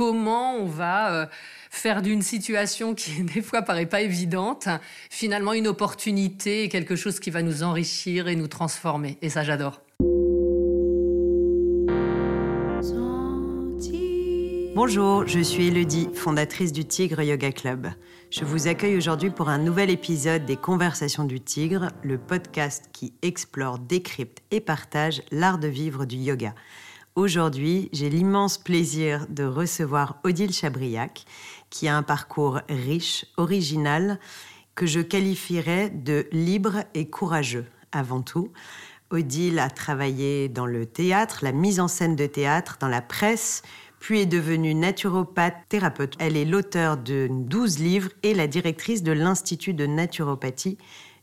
comment on va faire d'une situation qui des fois paraît pas évidente, finalement une opportunité et quelque chose qui va nous enrichir et nous transformer. Et ça, j'adore. Bonjour, je suis Elodie, fondatrice du Tigre Yoga Club. Je vous accueille aujourd'hui pour un nouvel épisode des Conversations du Tigre, le podcast qui explore, décrypte et partage l'art de vivre du yoga. Aujourd'hui, j'ai l'immense plaisir de recevoir Odile Chabriac, qui a un parcours riche, original, que je qualifierais de libre et courageux avant tout. Odile a travaillé dans le théâtre, la mise en scène de théâtre, dans la presse, puis est devenue naturopathe thérapeute. Elle est l'auteur de 12 livres et la directrice de l'Institut de naturopathie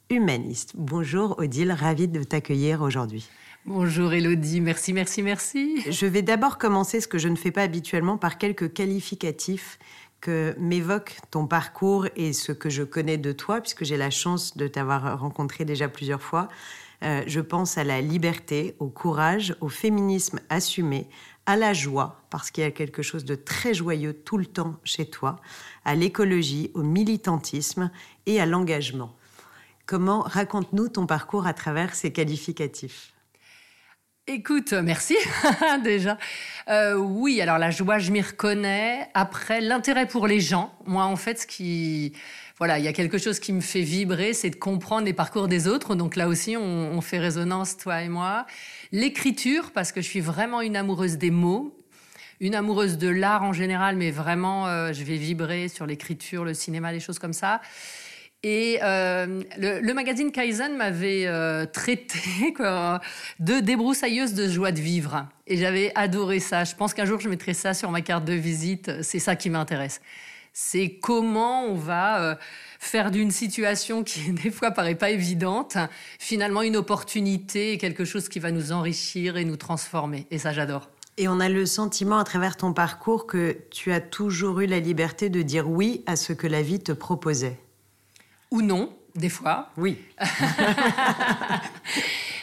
humaniste. Bonjour Odile, ravie de t'accueillir aujourd'hui. Bonjour Elodie, merci, merci, merci. Je vais d'abord commencer, ce que je ne fais pas habituellement, par quelques qualificatifs que m'évoque ton parcours et ce que je connais de toi, puisque j'ai la chance de t'avoir rencontré déjà plusieurs fois. Euh, je pense à la liberté, au courage, au féminisme assumé, à la joie, parce qu'il y a quelque chose de très joyeux tout le temps chez toi, à l'écologie, au militantisme et à l'engagement. Comment raconte-nous ton parcours à travers ces qualificatifs? Écoute, merci déjà. Euh, oui, alors la joie, je m'y reconnais. Après, l'intérêt pour les gens. Moi, en fait, ce qui, voilà, il y a quelque chose qui me fait vibrer, c'est de comprendre les parcours des autres. Donc là aussi, on, fait résonance, toi et moi. L'écriture, parce que je suis vraiment une amoureuse des mots, une amoureuse de l'art en général, mais vraiment, euh, je vais vibrer sur l'écriture, le cinéma, des choses comme ça. Et euh, le, magazine Kaizen m'avait euh, traité de débroussailleuse de joie de vivre. Et j'avais adoré ça. Je pense qu'un jour, je mettrai ça sur ma carte de visite. C'est ça qui m'intéresse. C'est comment on va euh, faire d'une situation qui, des fois, paraît pas évidente, finalement une opportunité et quelque chose qui va nous enrichir et nous transformer. Et ça, j'adore. Et on a le sentiment à travers ton parcours que tu as toujours eu la liberté de dire oui à ce que la vie te proposait ou non, des fois. Oui.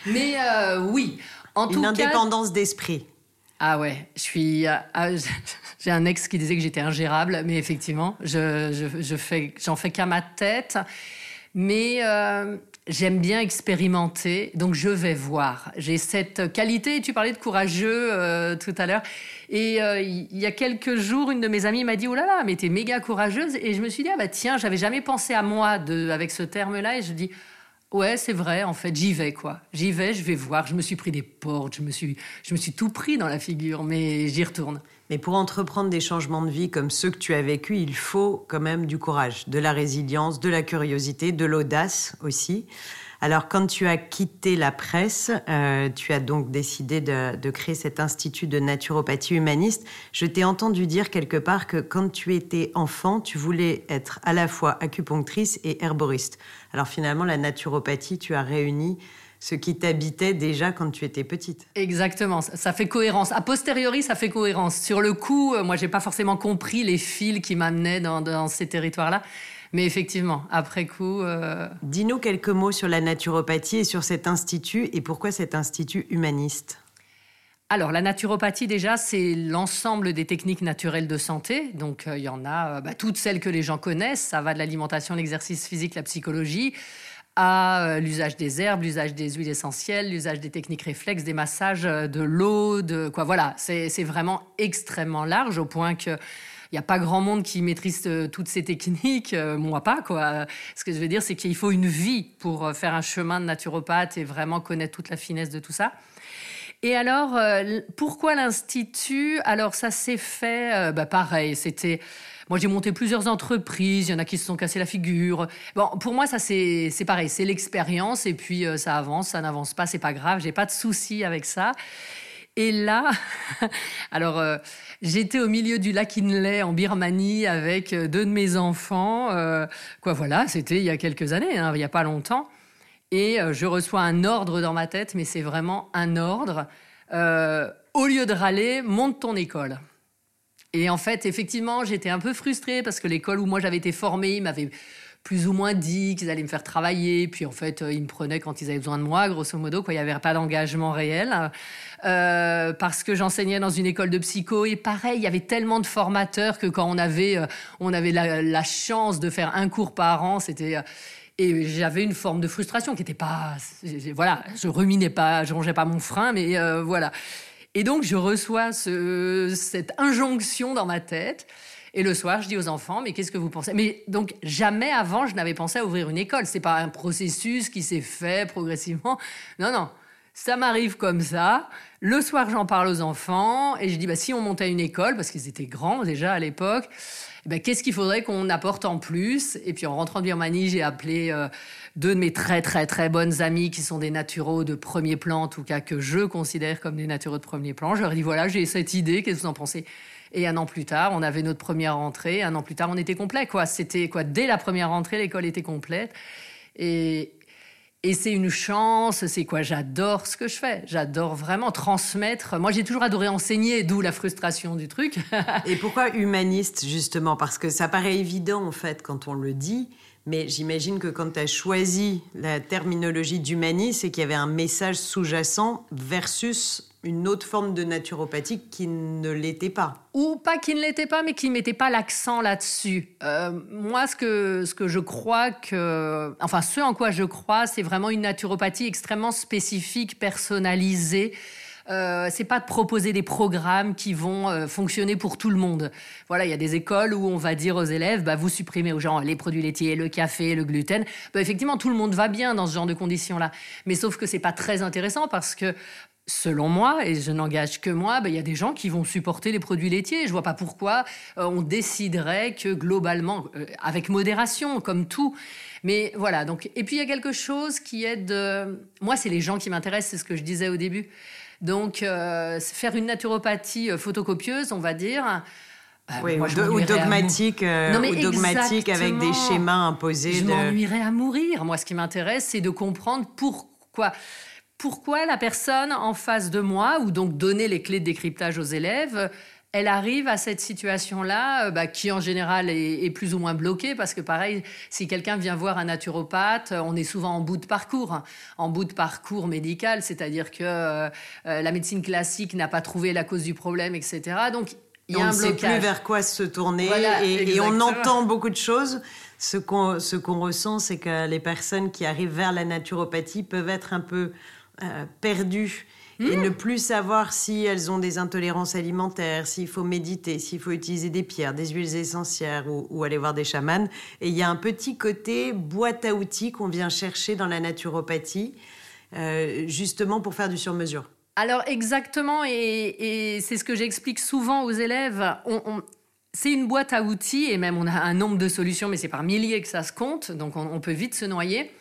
Mais euh, oui. En Une indépendance d'esprit. Ah ouais, je suis. Euh, ah, j'ai un ex qui disait que j'étais ingérable, mais effectivement, je, je, fais, j'en fais qu'à ma tête. Mais euh, j'aime bien expérimenter, donc je vais voir. J'ai cette qualité, tu parlais de courageux euh, tout à l'heure, et euh, il y a quelques jours, une de mes amies m'a dit, oh là là, mais t'es méga courageuse, et je me suis dit, ah bah tiens, j'avais jamais pensé à moi de, avec ce terme-là, et je dis, ouais, c'est vrai, en fait, j'y vais, quoi. J'y vais, je vais voir, je me suis pris des portes, je me suis, je me suis tout pris dans la figure, mais j'y retourne. Mais pour entreprendre des changements de vie comme ceux que tu as vécus, il faut quand même du courage, de la résilience, de la curiosité, de l'audace aussi. Alors, quand tu as quitté la presse, euh, tu as donc décidé de, créer cet institut de naturopathie humaniste. Je t'ai entendu dire quelque part que quand tu étais enfant, tu voulais être à la fois acupunctrice et herboriste. Alors finalement, la naturopathie, tu as réuni ce qui t'habitait déjà quand tu étais petite. Exactement, ça fait cohérence. A posteriori, ça fait cohérence. Sur le coup, euh, moi, j'ai pas forcément compris les fils qui m'amenaient dans, ces territoires-là. Mais effectivement, après coup. Euh, Dis-nous quelques mots sur la naturopathie et sur cet institut et pourquoi cet institut humaniste. Alors, la naturopathie, déjà, c'est l'ensemble des techniques naturelles de santé. Donc, euh, il y en a bah, toutes celles que les gens connaissent. Ça va de l'alimentation, l'exercice physique, la psychologie à euh, l'usage des herbes, l'usage des huiles essentielles, l'usage des techniques réflexes, des massages, euh, de l'eau, de quoi. Voilà, c'est vraiment extrêmement large au point que il n'y a pas grand monde qui maîtrise euh, toutes ces techniques, moi pas quoi. Ce que je veux dire, c'est qu'il faut une vie pour faire un chemin de naturopathe et vraiment connaître toute la finesse de tout ça. Et alors, pourquoi l'institut? Alors ça s'est fait, bah pareil, c'était moi, j'ai monté plusieurs entreprises, il y en a qui se sont cassés la figure. Bon, pour moi, ça, c'est pareil, c'est l'expérience, et puis euh, ça avance, ça n'avance pas, c'est pas grave, j'ai pas de souci avec ça. Et là, alors, euh, j'étais au milieu du lac Inle en Birmanie avec euh, deux de mes enfants. quoi, voilà, c'était il y a quelques années, hein, il n'y a pas longtemps. Et je reçois un ordre dans ma tête, mais c'est vraiment un ordre. au lieu de râler, monte ton école. Et en fait, effectivement, j'étais un peu frustrée parce que l'école où moi j'avais été formée m'avait plus ou moins dit qu'ils allaient me faire travailler. Puis en fait, ils me prenaient quand ils avaient besoin de moi, grosso modo. Quoi. Il n'y avait pas d'engagement réel. parce que j'enseignais dans une école de psycho. Et pareil, il y avait tellement de formateurs que quand on avait, on avait la, chance de faire un cours par an, c'était et j'avais une forme de frustration qui n'était pas. Voilà, je ruminais pas, je rangeais pas mon frein, mais euh, voilà. Et donc, je reçois ce, cette injonction dans ma tête. Et le soir, je dis aux enfants, mais qu'est-ce que vous pensez? Mais donc, jamais avant, je n'avais pensé à ouvrir une école. C'est pas un processus qui s'est fait progressivement. Non, non. Ça m'arrive comme ça. Le soir, j'en parle aux enfants et je dis, bah, si on montait une école, parce qu'ils étaient grands déjà à l'époque, eh ben, qu'est-ce qu'il faudrait qu'on apporte en plus? Et puis en rentrant de Birmanie, j'ai appelé euh, deux de mes très très très bonnes amies qui sont des naturaux de premier plan, en tout cas que je considère comme des naturaux de premier plan. Je leur ai dit voilà, j'ai cette idée, qu'est-ce que vous en pensez? Et un an plus tard, on avait notre première rentrée. Un an plus tard, on était complet. Quoi, c'était quoi Dès la première rentrée, l'école était complète. Et, et c'est une chance, c'est quoi? J'adore ce que je fais. J'adore vraiment transmettre. Moi, j'ai toujours adoré enseigner, d'où la frustration du truc. Et pourquoi humaniste, justement? Parce que ça paraît évident, en fait, quand on le dit. Mais j'imagine que quand tu as choisi la terminologie d'humanisme, c'est qu'il y avait un message sous-jacent versus une autre forme de naturopathie qui ne l'était pas. Ou pas qui ne l'était pas, mais qui ne mettait pas l'accent là-dessus. Euh, moi, ce que, ce que je crois que... Enfin, ce en quoi je crois, c'est vraiment une naturopathie extrêmement spécifique, personnalisée. Euh, c'est pas de proposer des programmes qui vont euh, fonctionner pour tout le monde. Voilà, il y a des écoles où on va dire aux élèves, bah, vous supprimez aux gens les produits laitiers, le café, le gluten. Bah, effectivement, tout le monde va bien dans ce genre de conditions-là. Mais sauf que c'est pas très intéressant parce que Selon moi, et je n'engage que moi, ben, il y a des gens qui vont supporter les produits laitiers. Je vois pas pourquoi euh, on déciderait que globalement, avec modération, comme tout. Mais voilà. Donc, et puis il y a quelque chose qui est de. Moi, c'est les gens qui m'intéressent. C'est ce que je disais au début. Donc, euh, faire une naturopathie photocopieuse, on va dire. oui, ou, dogmatique, ou dogmatique avec des schémas imposés. Je m'ennuierais à mourir. Moi, ce qui m'intéresse, c'est de comprendre pourquoi pourquoi la personne en face de moi, ou donc donner les clés de décryptage aux élèves, elle arrive à cette situation-là, euh, bah, qui en général est, plus ou moins bloquée, parce que pareil, si quelqu'un vient voir un naturopathe, euh, on est souvent en bout de parcours, hein. en bout de parcours médical, c'est-à-dire que euh, la médecine classique n'a pas trouvé la cause du problème, etc. Donc il y a on ne sait plus vers quoi se tourner et, on entend beaucoup de choses. Ce qu'on ce qu'on ressent, c'est que les personnes qui arrivent vers la naturopathie peuvent être un peu euh, perdues et hmm. ne plus savoir si elles ont des intolérances alimentaires, s'il faut méditer, s'il faut utiliser des pierres, des huiles essentielles ou, aller voir des chamans. Et il y a un petit côté boîte à outils qu'on vient chercher dans la naturopathie, euh, justement pour faire du sur-mesure. Alors exactement, et, c'est ce que j'explique souvent aux élèves. c'est une boîte à outils et même on a un nombre de solutions, mais c'est par milliers que ça se compte, donc on peut vite se noyer.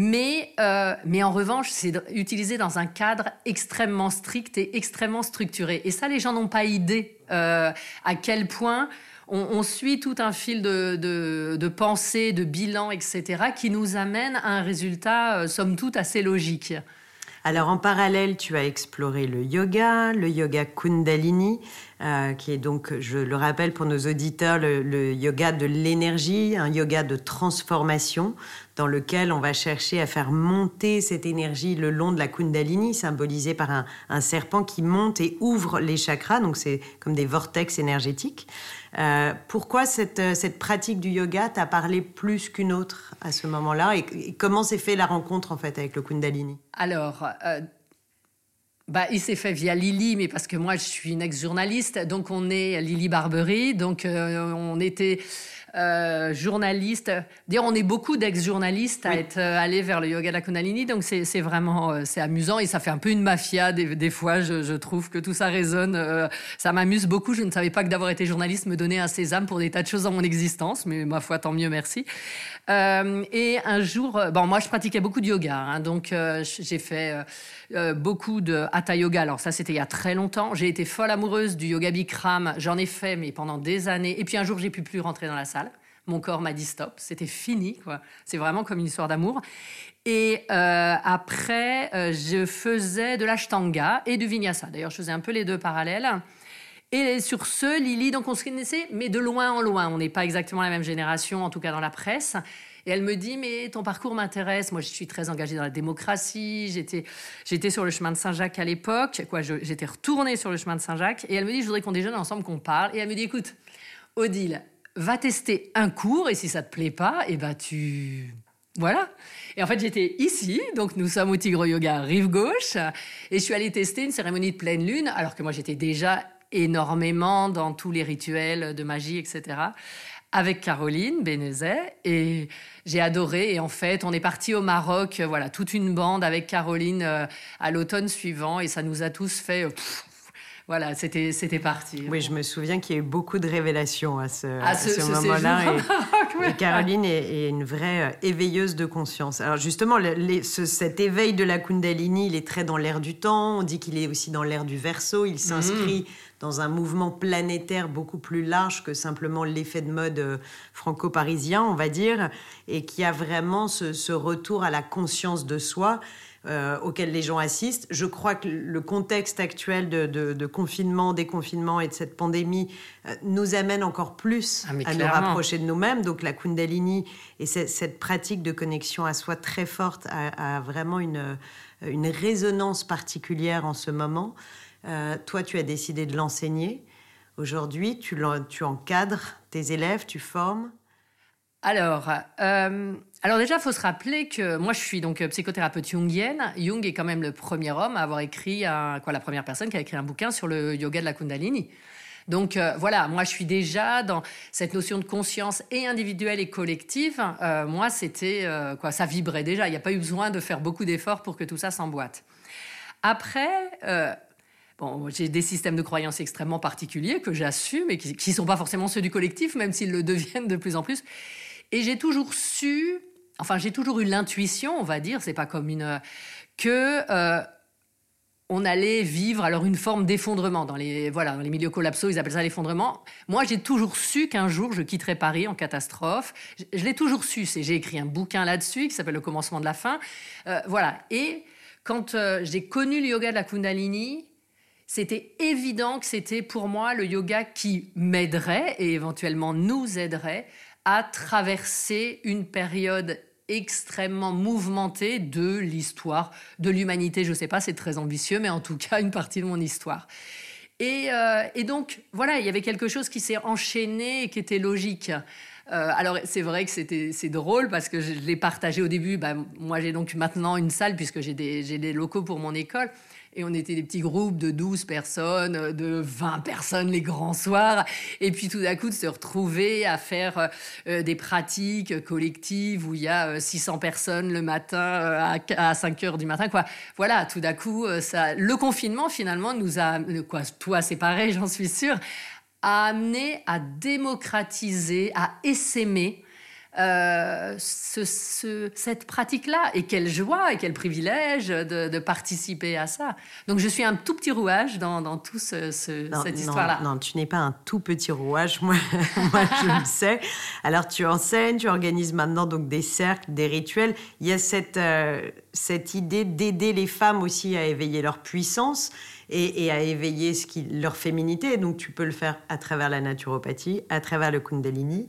Mais, euh, mais en revanche, c'est utilisé dans un cadre extrêmement strict et extrêmement structuré. Et ça, les gens n'ont pas idée euh, à quel point on, suit tout un fil de, de, de, pensée, de bilan, etc., qui nous amène à un résultat, euh, somme toute, assez logique. Alors en parallèle, tu as exploré le yoga, le yoga Kundalini, euh, qui est donc, je le rappelle pour nos auditeurs, le, yoga de l'énergie, un yoga de transformation dans lequel on va chercher à faire monter cette énergie le long de la Kundalini, symbolisée par un, un serpent qui monte et ouvre les chakras, donc c'est comme des vortex énergétiques. Euh, pourquoi cette, euh, cette, pratique du yoga t'a parlé plus qu'une autre à ce moment-là? Et, comment s'est fait la rencontre en fait avec le Kundalini? Alors, euh, bah, il s'est fait via Lily, mais parce que moi je suis une ex-journaliste, donc on est Lily Barbery, donc on était euh, journaliste. Dire, on est beaucoup d'ex-journalistes à être euh, allés vers le yoga de la Kundalini, donc c'est vraiment euh, c'est amusant et ça fait un peu une mafia des, fois. Je, trouve que tout ça résonne. ça m'amuse beaucoup. Je ne savais pas que d'avoir été journaliste me donnait un sésame pour des tas de choses dans mon existence, mais ma foi, tant mieux, merci. et un jour, bon, moi je pratiquais beaucoup de yoga, hein, donc j'ai fait beaucoup de hatha yoga. Alors ça, c'était il y a très longtemps. J'ai été folle amoureuse du yoga Bikram. J'en ai fait, mais pendant des années. Et puis un jour, j'ai pu plus rentrer dans la salle. Mon corps m'a dit stop, c'était fini. C'est vraiment comme une histoire d'amour. Et euh, après, euh, je faisais de l'ashtanga et du vinyasa. D'ailleurs, je faisais un peu les deux parallèles. Et sur ce, Lily, donc on se connaissait, mais de loin en loin. On n'est pas exactement la même génération, en tout cas dans la presse. Et elle me dit, mais ton parcours m'intéresse. Moi, je suis très engagée dans la démocratie. J'étais, j'étais sur le chemin de Saint-Jacques à l'époque. Quoi, j'étais retournée sur le chemin de Saint-Jacques. Et elle me dit, je voudrais qu'on déjeune ensemble, qu'on parle. Et elle me dit, écoute, Odile, va tester un cours. Et si ça te plaît pas, et eh ben tu voilà. Et en fait, j'étais ici, donc nous sommes au Tigre Yoga rive gauche, et je suis allée tester une cérémonie de pleine lune, alors que moi j'étais déjà énormément dans tous les rituels de magie, etc. Avec Caroline Bénézet et j'ai adoré. Et en fait, on est parti au Maroc, voilà, toute une bande avec Caroline euh, à l'automne suivant et ça nous a tous fait voilà, c'était c'était parti. Oui, je me souviens qu'il y a eu beaucoup de révélations à ce, à ce, moment-là. Et, Caroline est, une vraie euh, éveilleuse de conscience. Alors justement, cet éveil de la Kundalini, il est très dans l'air du temps. On dit qu'il est aussi dans l'air du Verseau. Il s'inscrit mm. dans un mouvement planétaire beaucoup plus large que simplement l'effet de mode euh, franco-parisien, on va dire, et qui a vraiment ce retour à la conscience de soi euh, auxquels les gens assistent. Je crois que le contexte actuel de, confinement, déconfinement et de cette pandémie euh, nous amène encore plus ah, à nous rapprocher de nous-mêmes. Donc la Kundalini et cette pratique de connexion à soi très forte a, vraiment une, une, résonance particulière en ce moment. Euh, toi, tu as décidé de l'enseigner. Aujourd'hui, tu, tu encadres tes élèves, tu formes. Alors, euh, alors déjà, il faut se rappeler que moi, je suis donc psychothérapeute jungienne. Jung est quand même le premier homme à avoir écrit, quoi, la première personne qui a écrit un bouquin sur le yoga de la Kundalini. Donc euh, voilà, moi je suis déjà dans cette notion de conscience et individuelle et collective. Euh, moi, c'était quoi, ça vibrait déjà. Il n'y a pas eu besoin de faire beaucoup d'efforts pour que tout ça s'emboîte. Après, Bon, j'ai des systèmes de croyances extrêmement particuliers que j'assume et qui ne sont pas forcément ceux du collectif, même s'ils le deviennent de plus en plus. Et j'ai toujours su, enfin j'ai toujours eu l'intuition, on va dire, c'est pas comme une que euh, on allait vivre alors une forme d'effondrement dans les voilà dans les milieux collapsaux, ils appellent ça l'effondrement. Moi, j'ai toujours su qu'un jour je quitterais Paris en catastrophe. Je, l'ai toujours su. C'est j'ai écrit un bouquin là-dessus qui s'appelle Le commencement de la fin. Euh, voilà. Et quand euh, j'ai connu le yoga de la Kundalini, c'était évident que c'était pour moi le yoga qui m'aiderait et éventuellement nous aiderait à traverser une période extrêmement mouvementée de l'histoire de l'humanité. Je ne sais pas, c'est très ambitieux, mais en tout cas une partie de mon histoire. Et, euh, donc, voilà, il y avait quelque chose qui s'est enchaîné et qui était logique. Euh, alors, c'est vrai que c'était, c'est drôle parce que je l'ai partagé au début. Bah, moi, j'ai donc maintenant une salle puisque j'ai des, j'ai des locaux pour mon école. Et on était des petits groupes de 12 personnes, de 20 personnes les grands soirs. Et puis tout d'un coup, de se retrouver à faire euh, des pratiques collectives où il y a 600 euh, personnes le matin euh, à, 5 heures du matin. Quoi. Voilà, tout d'un coup, le confinement finalement nous a, quoi, toi c'est pareil, j'en suis sûre, a amené à démocratiser, à essaimer euh, ce, cette pratique-là. Et quelle joie et quel privilège de, participer à ça. Donc je suis un tout petit rouage dans, dans toute ce, cette histoire-là. Non, tu n'es pas un tout petit rouage, moi, moi je le sais. Alors tu enseignes, tu organises maintenant donc des cercles, des rituels. Il y a cette, euh, cette idée d'aider les femmes aussi à éveiller leur puissance. Et, et, à éveiller ce qui, leur féminité. Donc tu peux le faire à travers la naturopathie, à travers le kundalini.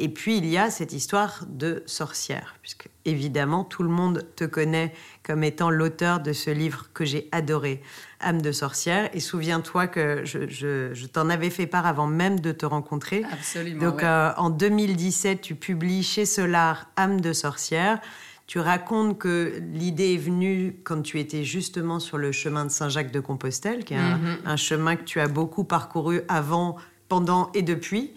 Et puis il y a cette histoire de sorcière, puisque évidemment tout le monde te connaît comme étant l'auteur de ce livre que j'ai adoré, Âme de sorcière. Et souviens-toi que je, t'en avais fait part avant même de te rencontrer. Absolument. Donc euh, en 2017, tu publies chez Solar Âme de sorcière. Tu racontes que l'idée est venue quand tu étais justement sur le chemin de Saint-Jacques de Compostelle, qui est un, mm-hmm. un, chemin que tu as beaucoup parcouru avant pendant et depuis.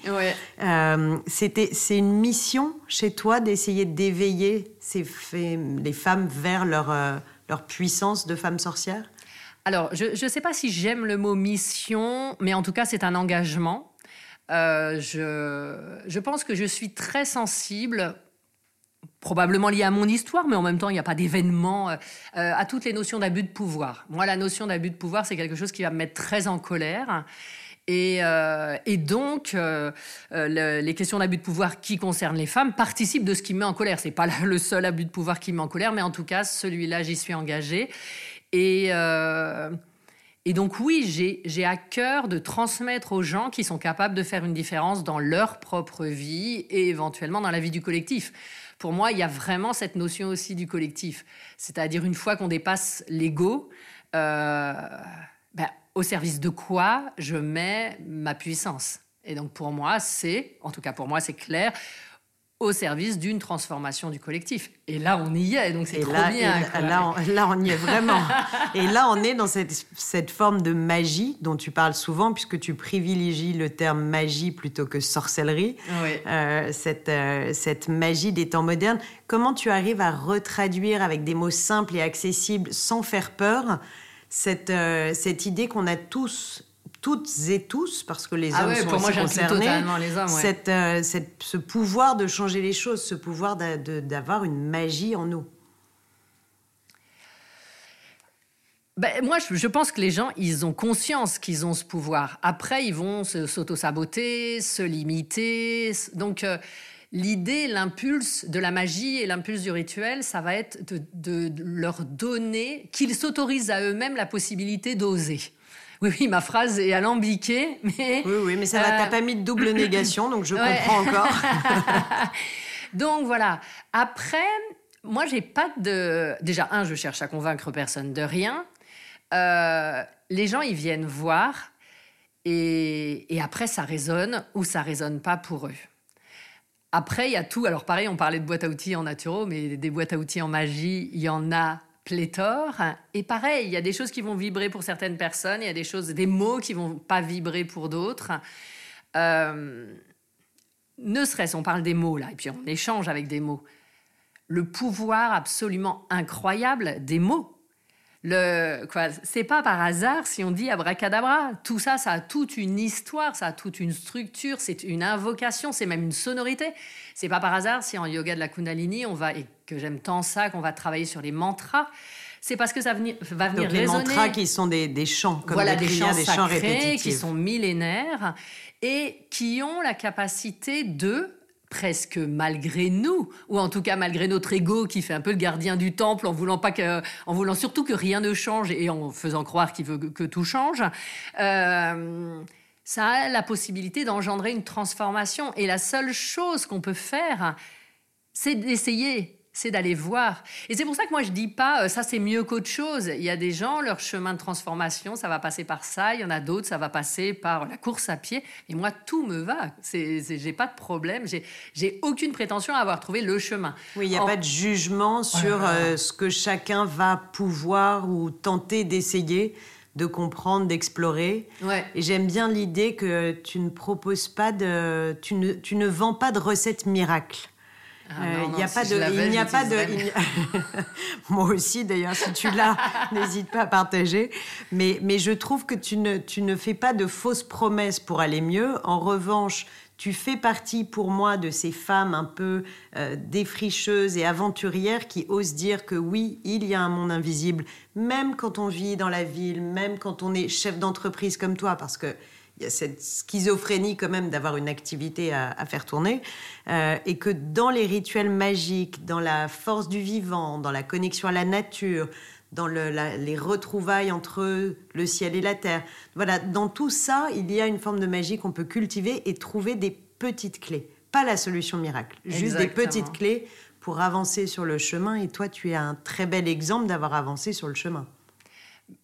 Euh, c'était, c'est une mission chez toi d'essayer d'éveiller ces les femmes vers leur, euh, leur puissance de femme sorcière? Alors, je ne sais pas si j'aime le mot mission, mais en tout cas, c'est un engagement. Euh, je, je pense que je suis très sensible probablement lié à mon histoire, mais en même temps, il n'y a pas d'événement, à toutes les notions d'abus de pouvoir. Moi, la notion d'abus de pouvoir, c'est quelque chose qui va me mettre très en colère. Euh, et, donc, euh, euh, les questions d'abus de pouvoir qui concernent les femmes participent de ce qui me met en colère. C'est pas le seul abus de pouvoir qui me met en colère, mais en tout cas, celui-là, j'y suis engagée. Et, donc oui, j'ai à cœur de transmettre aux gens qui sont capables de faire une différence dans leur propre vie et éventuellement dans la vie du collectif. Pour moi, il y a vraiment cette notion aussi du collectif. C'est-à-dire une fois qu'on dépasse l'ego, euh, ben, au service de quoi je mets ma puissance. Et donc pour moi, c'est, en tout cas pour moi, c'est clair, au service d'une transformation du collectif. Et là, on y est, donc c'est trop là, bien. là, on, là, on y est vraiment. et là, on est dans cette, cette, forme de magie dont tu parles souvent, puisque tu privilégies le terme magie plutôt que sorcellerie. Oui. Euh, cette, euh, cette magie des temps modernes. Comment tu arrives à retraduire avec des mots simples et accessibles, sans faire peur, cette, euh, cette idée qu'on a tous toutes et tous, parce que les ah hommes ouais, sont pour aussi moi, concernés, les hommes, ouais. cette, euh, cette, ce pouvoir de changer les choses, ce pouvoir d'avoir une magie en nous. Ben, moi, je, je, pense que les gens, ils ont conscience qu'ils ont ce pouvoir. Après, ils vont s'auto-saboter, se, se, limiter. Donc, euh, l'idée, l'impulse de la magie et l'impulse du rituel, ça va être de, de leur donner, qu'ils s'autorisent à eux-mêmes la possibilité d'oser. Oui, oui, ma phrase est alambiquée, mais... Oui, oui, mais ça va, euh... t'as pas mis de double négation, donc je ouais. comprends encore. donc voilà. Après, moi, j'ai pas de... Déjà, un, je cherche à convaincre personne de rien. Euh, les gens, ils viennent voir, et, et après, ça résonne ou ça résonne pas pour eux. Après, il y a tout. Alors pareil, on parlait de boîtes à outils en naturo, mais des boîtes à outils en magie, il y en a pléthore. Et pareil, il y a des choses qui vont vibrer pour certaines personnes, il y a des choses, des mots qui vont pas vibrer pour d'autres. Euh, ne serait-ce, on parle des mots là, et puis on échange avec des mots. Le pouvoir absolument incroyable des mots. Le, quoi, c'est pas par hasard si on dit abracadabra. Tout ça, ça a toute une histoire, ça a toute une structure, c'est une invocation, c'est même une sonorité. C'est pas par hasard si en yoga de la Kundalini, on va, et que j'aime tant ça, qu'on va travailler sur les mantras. C'est parce que ça va venir Donc les résonner. mantras qui sont des, des chants, comme voilà, des, chants, des chants répétitifs. qui sont millénaires et qui ont la capacité de presque malgré nous, ou en tout cas malgré notre ego qui fait un peu le gardien du temple en voulant que, surtout que rien ne change et en faisant croire qu'il veut que, que, tout change. Euh, ça a la possibilité d'engendrer une transformation. Et la seule chose qu'on peut faire, c'est d'essayer c'est d'aller voir. Et c'est pour ça que moi je dis pas euh, ça c'est mieux qu'autre chose. Il y a des gens leur chemin de transformation ça va passer par ça. Il y en a d'autres ça va passer par la course à pied. Et moi tout me va. J'ai pas de problème. J'ai aucune prétention à avoir trouvé le chemin. Oui, il n'y a en... pas de jugement sur voilà. euh, ce que chacun va pouvoir ou tenter d'essayer de comprendre, d'explorer. Ouais. Et j'aime bien l'idée que tu ne proposes pas de, tu ne, tu ne vends pas de recettes miracles. Ah euh, il n'y a pas de, il n'y a pas de. Moi aussi, d'ailleurs, si tu l'as, n'hésite pas à partager. Mais, mais je trouve que tu ne, tu ne fais pas de fausses promesses pour aller mieux. En revanche, tu fais partie pour moi de ces femmes un peu euh, défricheuses et aventurières qui osent dire que oui, il y a un monde invisible, même quand on vit dans la ville, même quand on est chef d'entreprise comme toi, parce que y a cette schizophrénie quand même d'avoir une activité à, à faire tourner, euh, et que dans les rituels magiques, dans la force du vivant, dans la connexion à la nature, dans le, la, les retrouvailles entre le ciel et la terre, voilà, dans tout ça, il y a une forme de magie qu'on peut cultiver et trouver des petites clés, pas la solution miracle, Exactement. juste des petites clés pour avancer sur le chemin. Et toi, tu es un très bel exemple d'avoir avancé sur le chemin.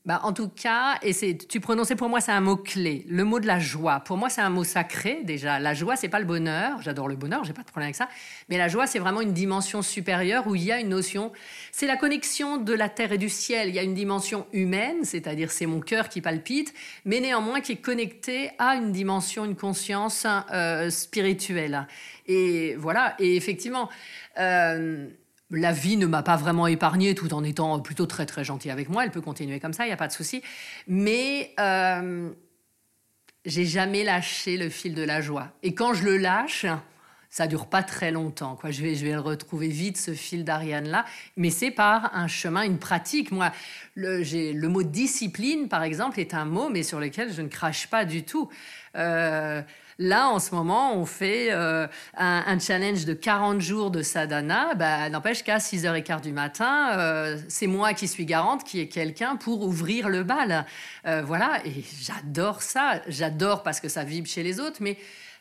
Bah, en tout cas, et tu prononçais pour moi, c'est un mot clé, le mot de la joie. Pour moi, c'est un mot sacré déjà. La joie, c'est pas le bonheur. J'adore le bonheur, j'ai pas de problème avec ça. Mais la joie, c'est vraiment une dimension supérieure où il y a une notion. C'est la connexion de la terre et du ciel. Il y a une dimension humaine, c'est-à-dire c'est mon cœur qui palpite, mais néanmoins qui est connecté à une dimension, une conscience euh, spirituelle. Et voilà. Et effectivement. Euh, la vie ne m'a pas vraiment épargné tout en étant plutôt très très gentille avec moi. Elle peut continuer comme ça, il n'y a pas de souci. Mais euh, j'ai jamais lâché le fil de la joie. Et quand je le lâche, ça dure pas très longtemps. Quoi. Je, vais, le retrouver vite, ce fil d'Ariane-là. Mais c'est par un chemin, une pratique. Moi, le, le mot discipline, par exemple, est un mot, mais sur lequel je ne crache pas du tout. Euh, là, en ce moment, on fait euh, un, challenge de 40 jours de sadhana. Bah, N'empêche qu'à 6h15 du matin, euh, c'est moi qui suis garante, qui est quelqu'un pour ouvrir le bal. voilà, et j'adore ça. J'adore parce que ça vibre chez les autres, mais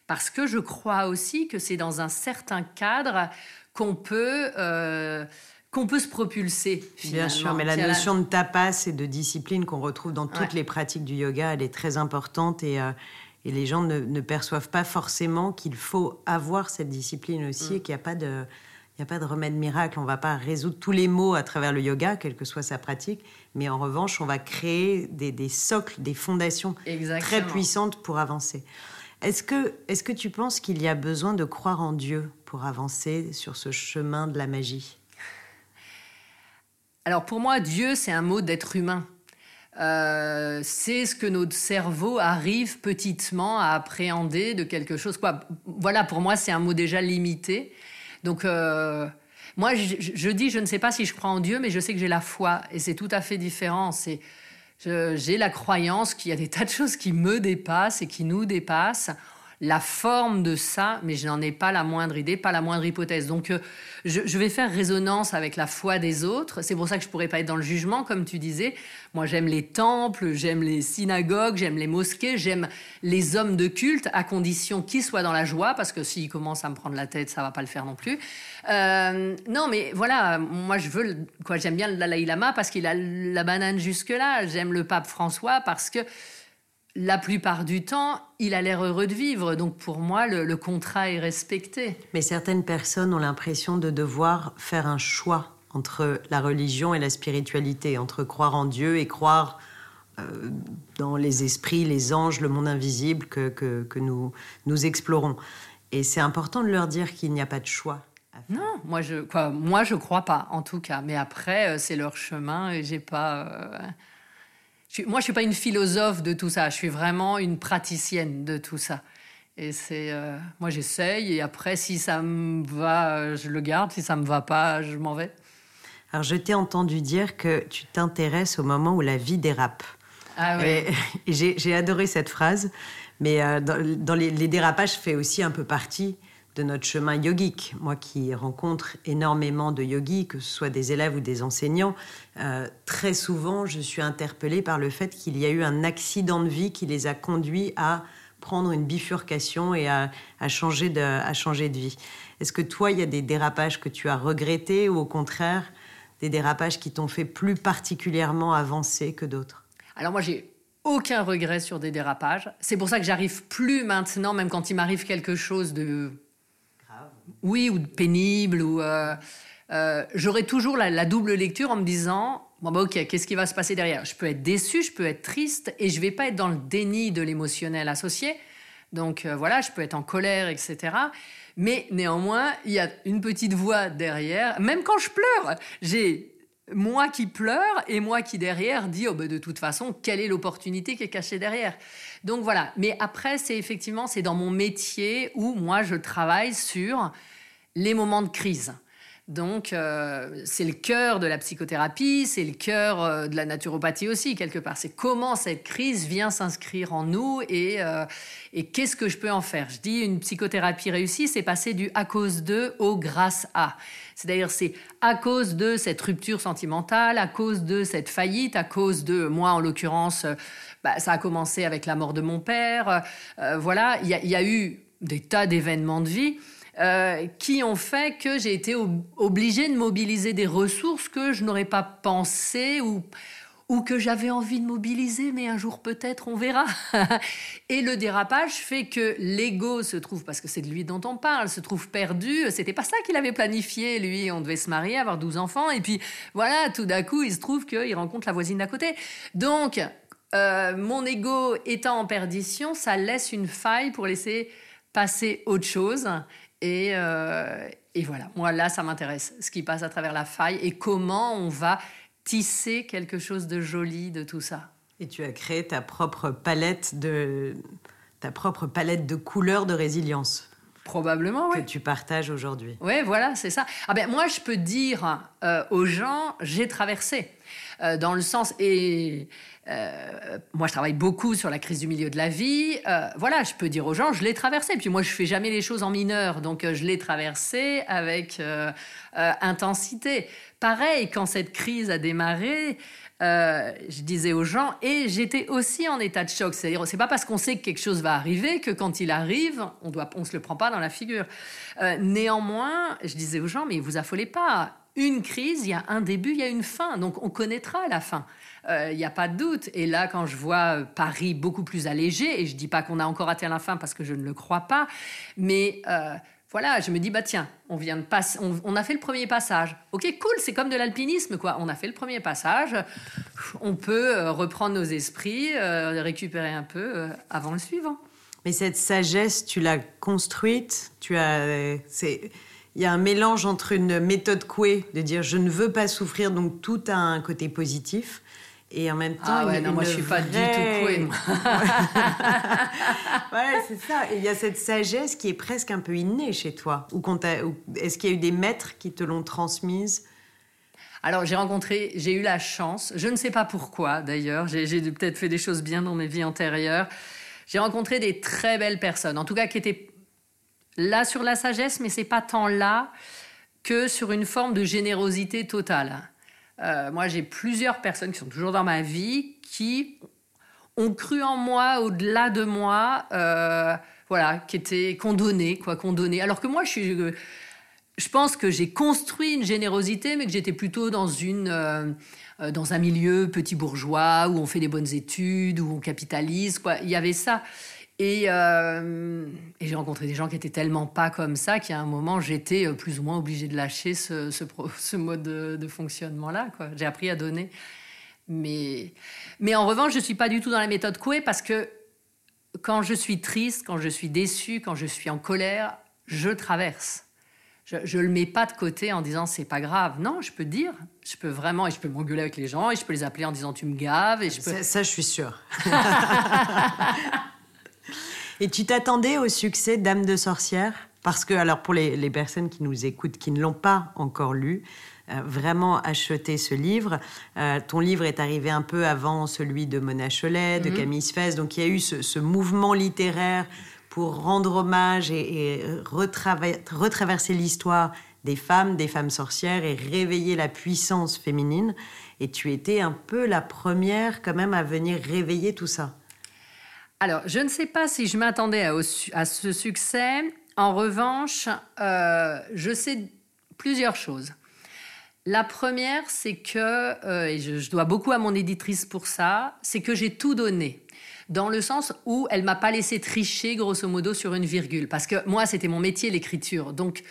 parce que je crois aussi que c'est dans un certain cadre qu'on peut euh, qu'on peut se propulser. Bien sûr, mais la notion de tapas et de discipline qu'on retrouve dans toutes les pratiques du yoga, elle est très importante et, euh, et les gens ne, perçoivent pas forcément qu'il faut avoir cette discipline aussi mm. et qu'il n'y a pas de il n'y a pas de remède miracle, on ne va pas résoudre tous les maux à travers le yoga, quelle que soit sa pratique, mais en revanche, on va créer des, des socles, des fondations très puissantes pour avancer. Est-ce que, est que tu penses qu'il y a besoin de croire en Dieu pour avancer sur ce chemin de la magie? Alors pour moi, Dieu, c'est un mot d'être humain. Euh, c'est ce que notre cerveau arrive petitement à appréhender de quelque chose. Quoi. Voilà, pour moi, c'est un mot déjà limité. Donc, euh, moi, je, je, dis, je ne sais pas si je crois en Dieu, mais je sais que j'ai la foi, et c'est tout à fait différent. C'est j'ai la croyance qu'il y a des tas de choses qui me dépassent et qui nous dépassent la forme de ça, mais je n'en ai pas la moindre idée, pas la moindre hypothèse. Donc, euh, je, vais faire résonance avec la foi des autres. C'est pour ça que je pourrais pas être dans le jugement, comme tu disais. Moi, j'aime les temples, j'aime les synagogues, j'aime les mosquées, j'aime les hommes de culte, à condition qu'ils soient dans la joie, parce que s'ils commencent à me prendre la tête, ça va pas le faire non plus. Euh, non, mais voilà, moi, je veux, quoi, j'aime bien le Dalai Lama parce qu'il a la banane jusque là. J'aime le pape François parce que la plupart du temps, il a l'air heureux de vivre. Donc pour moi, le, contrat est respecté. Mais certaines personnes ont l'impression de devoir faire un choix entre la religion et la spiritualité, entre croire en Dieu et croire euh, dans les esprits, les anges, le monde invisible que, que, nous, nous explorons. Et c'est important de leur dire qu'il n'y a pas de choix. Non, moi je, quoi, moi je crois pas, en tout cas. Mais après, euh, c'est leur chemin et j'ai pas. Euh, moi, je suis pas une philosophe de tout ça. Je suis vraiment une praticienne de tout ça. Et c'est, euh, moi, j'essaye. Et après, si ça me va, je le garde. Si ça me va pas, je m'en vais. Alors, je t'ai entendu dire que tu t'intéresses au moment où la vie dérape. Ah oui. J'ai, adoré cette phrase. Mais euh, dans, les, les, dérapages, fait aussi un peu partie de notre chemin yogique. Moi qui rencontre énormément de yogis, que ce soit des élèves ou des enseignants, euh, très souvent je suis interpellée par le fait qu'il y a eu un accident de vie qui les a conduits à prendre une bifurcation et à, changer, de, à changer de vie. Est-ce que toi, il y a des dérapages que tu as regrettés ou au contraire des dérapages qui t'ont fait plus particulièrement avancer que d'autres? Alors moi, j'ai aucun regret sur des dérapages. C'est pour ça que j'arrive plus maintenant, même quand il m'arrive quelque chose de oui, ou pénible, ou euh, euh, j'aurai toujours la, double lecture en me disant bon bah ok, qu'est-ce qui va se passer derrière? Je peux être déçu, je peux être triste, et je vais pas être dans le déni de l'émotionnel associé. Donc euh, voilà, je peux être en colère, etc. Mais néanmoins, il y a une petite voix derrière. Même quand je pleure, j'ai moi qui pleure et moi qui derrière dit oh ben de toute façon quelle est l'opportunité qui est cachée derrière? Donc voilà. Mais après c'est effectivement c'est dans mon métier où moi je travaille sur les moments de crise donc, euh, c'est le cœur de la psychothérapie, c'est le cœur euh, de la naturopathie aussi, quelque part. C'est comment cette crise vient s'inscrire en nous et, euh, et qu'est-ce que je peux en faire. Je dis une psychothérapie réussie, c'est passer du à cause de au grâce à. C'est-à-dire, c'est à cause de cette rupture sentimentale, à cause de cette faillite, à cause de, moi en l'occurrence, bah, ça a commencé avec la mort de mon père. voilà, il y, a eu des tas d'événements de vie. Euh, qui ont fait que j'ai été obligée de mobiliser des ressources que je n'aurais pas pensé ou, que j'avais envie de mobiliser, mais un jour peut-être on verra. et le dérapage fait que l'ego se trouve, parce que c'est de lui dont on parle, se trouve perdu. C'était pas ça qu'il avait planifié, lui. On devait se marier, avoir 12 enfants, et puis voilà, tout d'un coup, il se trouve qu'il rencontre la voisine d'à côté. Donc, euh, mon ego étant en perdition, ça laisse une faille pour laisser passer autre chose. Euh, et, voilà, moi là, ça m'intéresse, ce qui passe à travers la faille et comment on va tisser quelque chose de joli de tout ça. Et tu as créé ta propre palette de, ta propre palette de couleurs de résilience. Probablement, oui. Que tu partages aujourd'hui. Oui, voilà, c'est ça. Ah ben, moi, je peux dire euh, aux gens, j'ai traversé. Euh, dans le sens, et euh, moi, je travaille beaucoup sur la crise du milieu de la vie. voilà, je peux dire aux gens, je l'ai traversé. Puis moi, je fais jamais les choses en mineur, donc je l'ai traversé avec intensité. Pareil, quand cette crise a démarré, euh, je disais aux gens, et j'étais aussi en état de choc. C'est-à-dire, c'est pas parce qu'on sait que quelque chose va arriver que quand il arrive, on doit, on se le prend pas dans la figure. Euh, néanmoins, je disais aux gens, mais vous affolez pas. Une crise, il y a un début, il y a une fin. Donc on connaîtra la fin. Euh, il n'y a pas de doute. Et là, quand je vois Paris beaucoup plus allégé, et je dis pas qu'on a encore atteint la fin parce que je ne le crois pas, mais voilà, je me dis, bah tiens, on vient de passer, on, a fait le premier passage. Ok, cool, c'est comme de l'alpinisme, quoi. On a fait le premier passage, on peut euh, reprendre nos esprits, euh, récupérer un peu euh, avant le suivant. Mais cette sagesse, tu l'as construite, tu as, il y a un mélange entre une méthode Coué de dire je ne veux pas souffrir, donc tout a un côté positif, et en même temps, ah ouais, non, moi je suis pas du tout couée. ouais, c'est ça. il y a cette sagesse qui est presque un peu innée chez toi. Ou, est-ce qu'il y a eu des maîtres qui te l'ont transmise? Alors j'ai rencontré, j'ai eu la chance, je ne sais pas pourquoi d'ailleurs, j'ai, peut-être fait des choses bien dans mes vies antérieures. J'ai rencontré des très belles personnes, en tout cas qui étaient là sur la sagesse, mais c'est pas tant là que sur une forme de générosité totale. Euh, moi, j'ai plusieurs personnes qui sont toujours dans ma vie qui ont cru en moi, au-delà de moi, euh, voilà, qui étaient condamnées, quoi, condamnées. Alors que moi, je euh, pense que j'ai construit une générosité, mais que j'étais plutôt dans une, dans un milieu petit bourgeois où on fait des bonnes études, où on capitalise, quoi. Il y avait ça. Euh, et, j'ai rencontré des gens qui étaient tellement pas comme ça qu'à un moment, j'étais euh, plus ou moins obligée de lâcher ce, ce, mode de, fonctionnement-là. J'ai appris à donner. Mais, mais en revanche, je ne suis pas du tout dans la méthode Coué parce que quand je suis triste, quand je suis déçue, quand je suis en colère, je traverse. Je ne le mets pas de côté en disant c'est pas grave. Non, je peux dire, je peux vraiment, et je peux m'engueuler avec les gens, et je peux les appeler en disant tu me gaves. Et je peux... ça, ça, je suis sûre. Et tu t'attendais au succès d'âme de sorcière? Parce que, alors, pour les, personnes qui nous écoutent, qui ne l'ont pas encore lu, euh, vraiment acheter ce livre. Euh, ton livre est arrivé un peu avant celui de Mona Cholet, de mhm. Camille Sfez, donc il y a eu ce, mouvement littéraire pour rendre hommage et, retraverser l'histoire des femmes, des femmes sorcières et réveiller la puissance féminine. Et tu étais un peu la première quand même à venir réveiller tout ça. Alors, je ne sais pas si je m'attendais à, ce succès. En revanche, euh, je sais plusieurs choses. La première, c'est que, euh, et je, dois beaucoup à mon éditrice pour ça, c'est que j'ai tout donné. Dans le sens où elle m'a pas laissé tricher, grosso modo, sur une virgule. Parce que moi, c'était mon métier, l'écriture. Donc,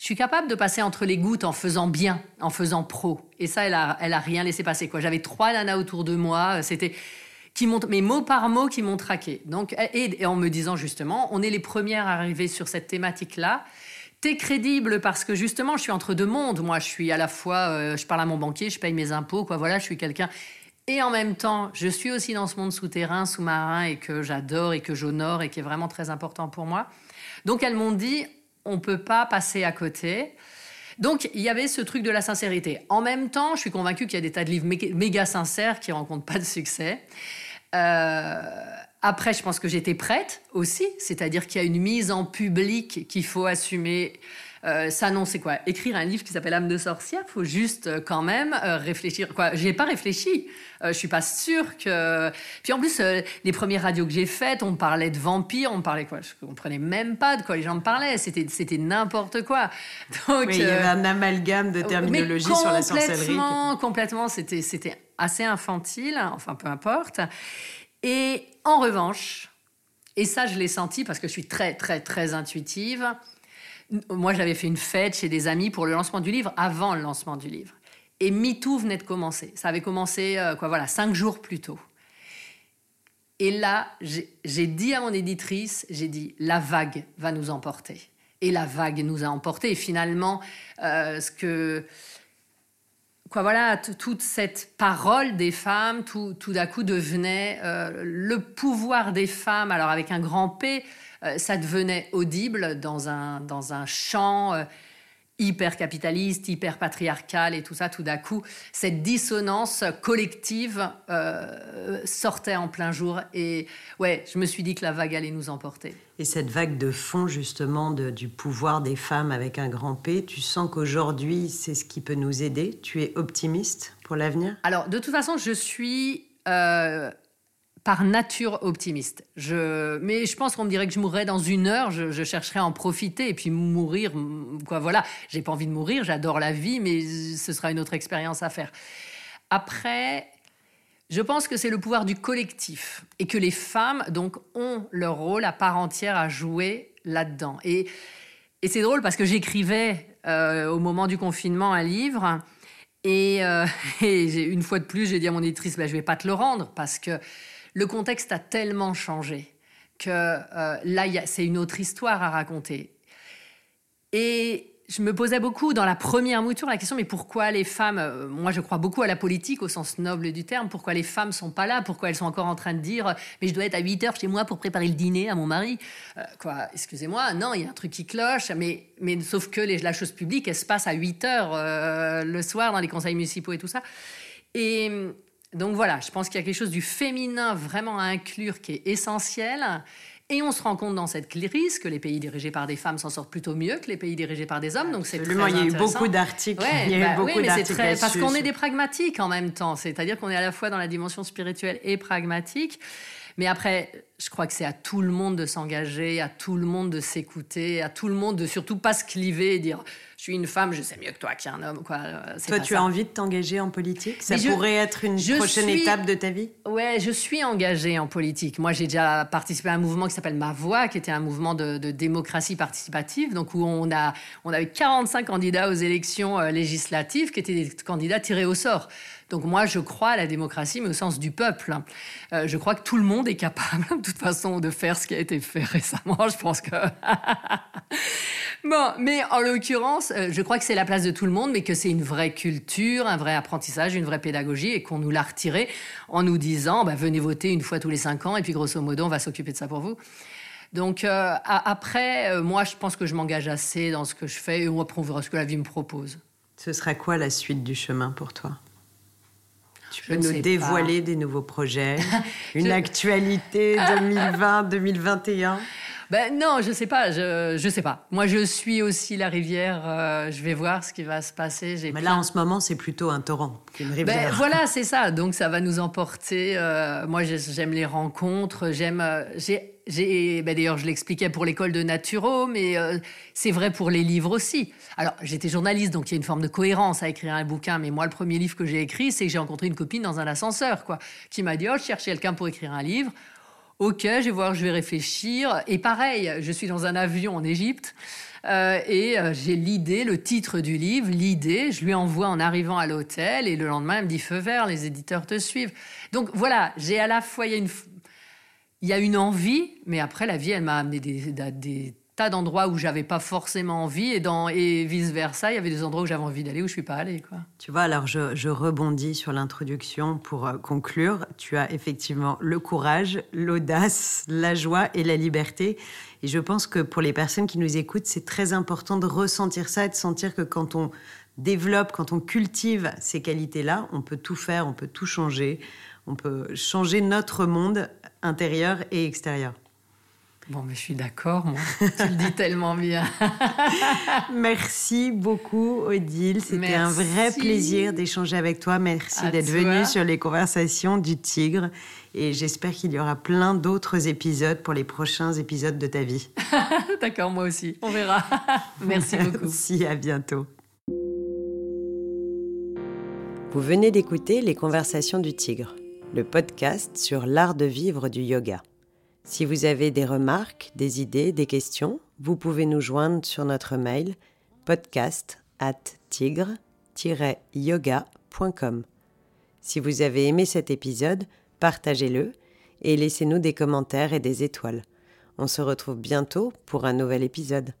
je suis capable de passer entre les gouttes en faisant bien, en faisant pro. Et ça, elle a, elle a rien laissé passer. Quoi. J'avais trois nanas autour de moi. C'était qui m'ont, mais mot par mot, qui m'ont traqué. Donc, et, en me disant justement, on est les premières à arriver sur cette thématique-là. T'es crédible parce que justement, je suis entre deux mondes. Moi, je suis à la fois, euh, je parle à mon banquier, je paye mes impôts, quoi. Voilà, je suis quelqu'un. Et en même temps, je suis aussi dans ce monde souterrain, sous-marin, et que j'adore et que j'honore et qui est vraiment très important pour moi. Donc, elles m'ont dit, on peut pas passer à côté. Donc, il y avait ce truc de la sincérité. En même temps, je suis convaincue qu'il y a des tas de livres méga sincères qui rencontrent pas de succès. Euh, après, je pense que j'étais prête aussi, c'est-à-dire qu'il y a une mise en public qu'il faut assumer. Euh, ça, non, c'est quoi? Écrire un livre qui s'appelle Âme de sorcière, faut juste euh, quand même réfléchir. Quoi J'ai pas réfléchi. je suis pas sûre que. Puis en plus, les premières radios que j'ai faites, on parlait de vampires, on parlait quoi? Je comprenais même pas de quoi les gens me parlaient. C'était, c'était n'importe quoi. Donc, il y avait un amalgame de terminologie sur la sorcellerie. Complètement, complètement. C'était, c'était assez infantile, enfin peu importe. Et en revanche, et ça je l'ai senti parce que je suis très très très intuitive, moi j'avais fait une fête chez des amis pour le lancement du livre, avant le lancement du livre. Et MeToo venait de commencer. Ça avait commencé, euh, quoi, voilà, cinq jours plus tôt. Et là, j'ai dit à mon éditrice, j'ai dit, la vague va nous emporter. Et la vague nous a emportés. Et finalement, euh, ce que quoi voilà toute cette parole des femmes tout, tout d'un coup devenait euh, le pouvoir des femmes. Alors avec un grand P ça devenait audible dans un, dans un champ hyper capitaliste, hyper patriarcal et tout ça, tout d'un coup, cette dissonance collective euh, sortait en plein jour. Et ouais, je me suis dit que la vague allait nous emporter. Et cette vague de fond, justement, du pouvoir des femmes avec un grand P, tu sens qu'aujourd'hui, c'est ce qui peut nous aider? Tu es optimiste pour l'avenir? Alors, de toute façon, je suis... Euh, par nature optimiste. Mais je pense qu'on me dirait que je mourrais dans une heure, je, chercherais à en profiter et puis mourir, quoi, voilà. J'ai pas envie de mourir, j'adore la vie, mais ce sera une autre expérience à faire. Après, je pense que c'est le pouvoir du collectif et que les femmes, donc, ont leur rôle à part entière à jouer là-dedans. Et, c'est drôle parce que j'écrivais euh, au moment du confinement un livre. Et, euh, une fois de plus, j'ai dit à mon éditrice, ben, je vais pas te le rendre parce que le contexte a tellement changé que euh, là, c'est une autre histoire à raconter. Et je me posais beaucoup dans la première mouture la question mais pourquoi les femmes euh, moi je crois beaucoup à la politique au sens noble du terme pourquoi les femmes sont pas là pourquoi elles sont encore en train de dire mais je dois être à 8 heures chez moi pour préparer le dîner à mon mari euh, quoi excusez-moi non il y a un truc qui cloche mais mais sauf que la chose publique elle se passe à 8 heures le soir dans les conseils municipaux et tout ça et donc voilà, je pense qu'il y a quelque chose du féminin vraiment à inclure qui est essentiel. Et on se rend compte dans cette crise que les pays dirigés par des femmes s'en sortent plutôt mieux que les pays dirigés par des hommes. Donc c'est très il y a eu beaucoup d'articles. il y a eu bah beaucoup d'articles parce qu'on est des pragmatiques en même temps. C'est-à-dire qu'on est à la fois dans la dimension spirituelle et pragmatique. Mais après, je crois que c'est à tout le monde de s'engager, à tout le monde de s'écouter, à tout le monde de surtout pas se cliver et dire je suis une femme, je sais mieux que toi qui es un homme. Quoi. Euh, toi, tu as envie de t'engager en politique? Ça pourrait être une prochaine étape de ta vie? Ouais, je suis engagée en politique. Moi, j'ai déjà participé à un mouvement qui s'appelle Ma Voix, qui était un mouvement de, démocratie participative, donc où on, a, on avait 45 candidats aux élections euh, législatives qui étaient des candidats tirés au sort. Donc moi, je crois à la démocratie, mais au sens du peuple. Euh, je crois que tout le monde est capable, de toute façon, de faire ce qui a été fait récemment. Je pense que... bon, mais en l'occurrence, euh, je crois que c'est la place de tout le monde, mais que c'est une vraie culture, un vrai apprentissage, une vraie pédagogie, et qu'on nous l'a retiré en nous disant, bah, venez voter une fois tous les cinq ans, et puis grosso modo, on va s'occuper de ça pour vous. Donc euh, après, moi, je pense que je m'engage assez dans ce que je fais, et on verra ce que la vie me propose. Ce sera quoi la suite du chemin pour toi? Tu peux nous dévoiler des nouveaux projets, une actualité 2020-2021 ben non, je sais pas, je je sais pas. Moi, je suis aussi la rivière. Euh, je vais voir ce qui va se passer. Mais là, en ce moment, c'est plutôt un torrent qu'une rivière. Ben, voilà, c'est ça. Donc, ça va nous emporter. Euh, moi, j'aime les rencontres. J'aime. Euh, j'ai ben d'ailleurs, je l'expliquais pour l'école de Naturo, mais c'est vrai pour les livres aussi. Alors, j'étais journaliste, donc il y a une forme de cohérence à écrire un bouquin. Mais moi, le premier livre que j'ai écrit, c'est que j'ai rencontré une copine dans un ascenseur, quoi, qui m'a dit, oh, je cherche quelqu'un pour écrire un livre. Ok, je vais voir, je vais réfléchir. Et pareil, je suis dans un avion en Égypte. Euh, et euh, j'ai l'idée, le titre du livre, l'idée, je lui envoie en arrivant à l'hôtel et le lendemain, elle me dit feu vert, les éditeurs te suivent. Donc voilà, j'ai à la fois, il y a une, il y a une envie, mais après, la vie, elle m'a amené des, des tas d'endroits où j'avais pas forcément envie et, vice-versa, il y avait des endroits où j'avais envie d'aller où je suis pas allée. Quoi. Tu vois, alors je, je rebondis sur l'introduction pour euh, conclure. Tu as effectivement le courage, l'audace, la joie et la liberté. Et je pense que pour les personnes qui nous écoutent, c'est très important de ressentir ça et de sentir que quand on développe, quand on cultive ces qualités-là, on peut tout faire, on peut tout changer, on peut changer notre monde intérieur et extérieur. Bon, mais je suis d'accord, moi. tu le dis tellement bien. Merci beaucoup, Odile. C'était un vrai plaisir d'échanger avec toi. Merci d'être venue sur les conversations du Tigre. Et j'espère qu'il y aura plein d'autres épisodes pour les prochains épisodes de ta vie. d'accord, moi aussi. On verra. Merci beaucoup. Merci, à bientôt. Vous venez d'écouter Les Conversations du Tigre, le podcast sur l'art de vivre du yoga. Si vous avez des remarques, des idées, des questions, vous pouvez nous joindre sur notre mail podcast at tigre-yoga.com. Si vous avez aimé cet épisode, partagez-le et laissez-nous des commentaires et des étoiles. On se retrouve bientôt pour un nouvel épisode.